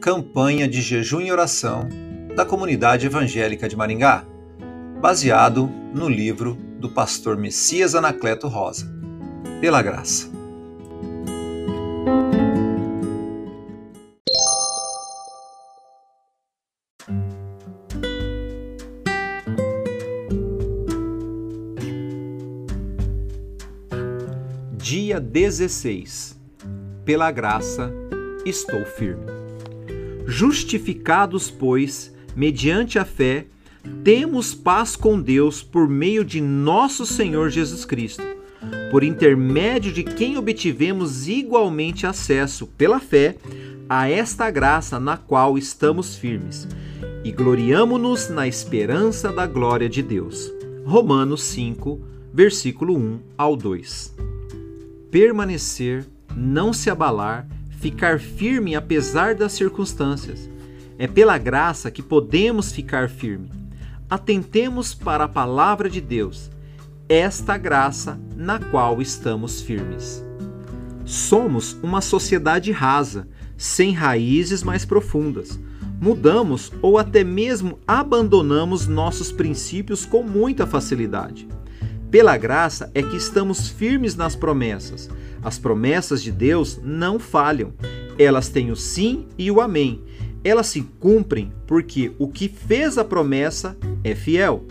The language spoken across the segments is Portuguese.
Campanha de Jejum e Oração da Comunidade Evangélica de Maringá, baseado no livro do pastor Messias Anacleto Rosa. Pela graça. Dia 16. Pela graça, estou firme. Justificados, pois, mediante a fé, temos paz com Deus por meio de nosso Senhor Jesus Cristo, por intermédio de quem obtivemos igualmente acesso, pela fé, a esta graça na qual estamos firmes, e gloriamo-nos na esperança da glória de Deus. Romanos 5, versículo 1 ao 2. Permanecer, não se abalar, ficar firme apesar das circunstâncias. É pela graça que podemos ficar firme. Atentemos para a palavra de Deus, esta graça na qual estamos firmes. Somos uma sociedade rasa, sem raízes mais profundas. Mudamos ou até mesmo abandonamos nossos princípios com muita facilidade. Pela graça é que estamos firmes nas promessas. As promessas de Deus não falham. Elas têm o sim e o amém. Elas se cumprem porque o que fez a promessa é fiel.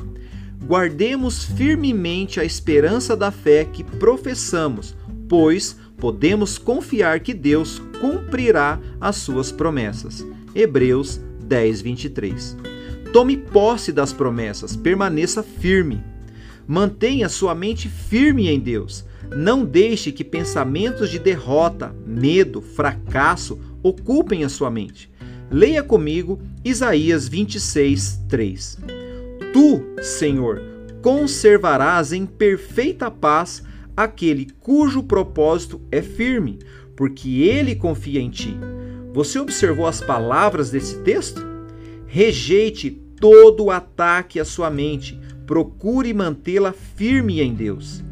Guardemos firmemente a esperança da fé que professamos, pois podemos confiar que Deus cumprirá as suas promessas. Hebreus 10, 23. Tome posse das promessas, permaneça firme. Mantenha sua mente firme em Deus. Não deixe que pensamentos de derrota, medo, fracasso ocupem a sua mente. Leia comigo Isaías 26, 3. Tu, Senhor, conservarás em perfeita paz aquele cujo propósito é firme, porque ele confia em ti. Você observou as palavras desse texto? Rejeite todo ataque à sua mente procure mantê-la firme em Deus.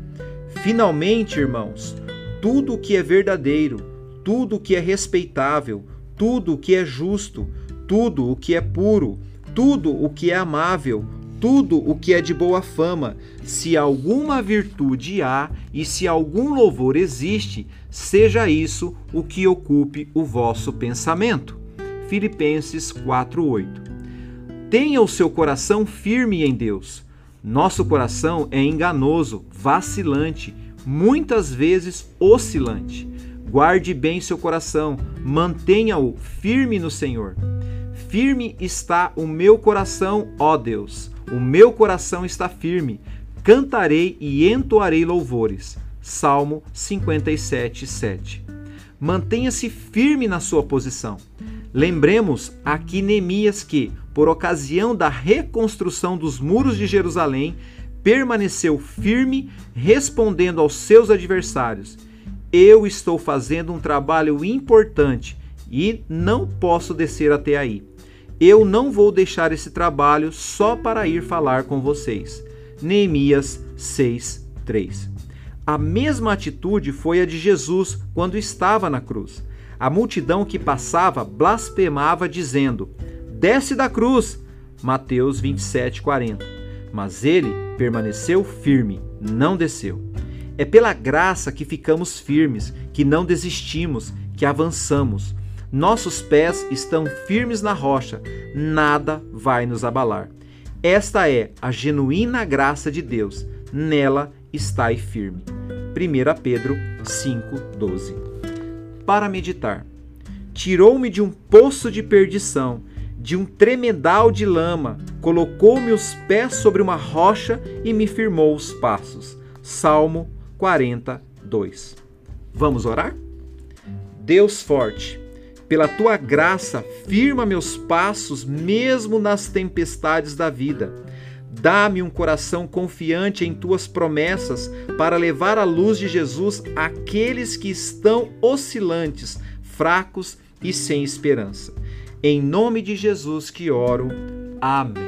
Finalmente, irmãos, tudo o que é verdadeiro, tudo o que é respeitável, tudo o que é justo, tudo o que é puro, tudo o que é amável, tudo o que é de boa fama, se alguma virtude há e se algum louvor existe, seja isso o que ocupe o vosso pensamento. Filipenses 4:8. Tenha o seu coração firme em Deus nosso coração é enganoso, vacilante, muitas vezes oscilante. Guarde bem seu coração, mantenha-o firme no Senhor. Firme está o meu coração, ó Deus. O meu coração está firme. Cantarei e entoarei louvores. Salmo 57, 7. Mantenha-se firme na sua posição. Lembremos aqui Neemias que, por ocasião da reconstrução dos muros de Jerusalém, permaneceu firme, respondendo aos seus adversários: Eu estou fazendo um trabalho importante e não posso descer até aí. Eu não vou deixar esse trabalho só para ir falar com vocês. Neemias 6:3. A mesma atitude foi a de Jesus quando estava na cruz. A multidão que passava blasfemava dizendo: desce da cruz. Mateus 27, 40. Mas ele permaneceu firme, não desceu. É pela graça que ficamos firmes, que não desistimos, que avançamos. Nossos pés estão firmes na rocha, nada vai nos abalar. Esta é a genuína graça de Deus, nela estai firme. 1 Pedro 5,12 Para meditar, tirou-me de um poço de perdição de um tremedal de lama, colocou-me os pés sobre uma rocha e me firmou os passos. Salmo 42. Vamos orar? Deus forte, pela tua graça, firma meus passos mesmo nas tempestades da vida. Dá-me um coração confiante em tuas promessas para levar a luz de Jesus àqueles que estão oscilantes, fracos e sem esperança. Em nome de Jesus que oro. Amém.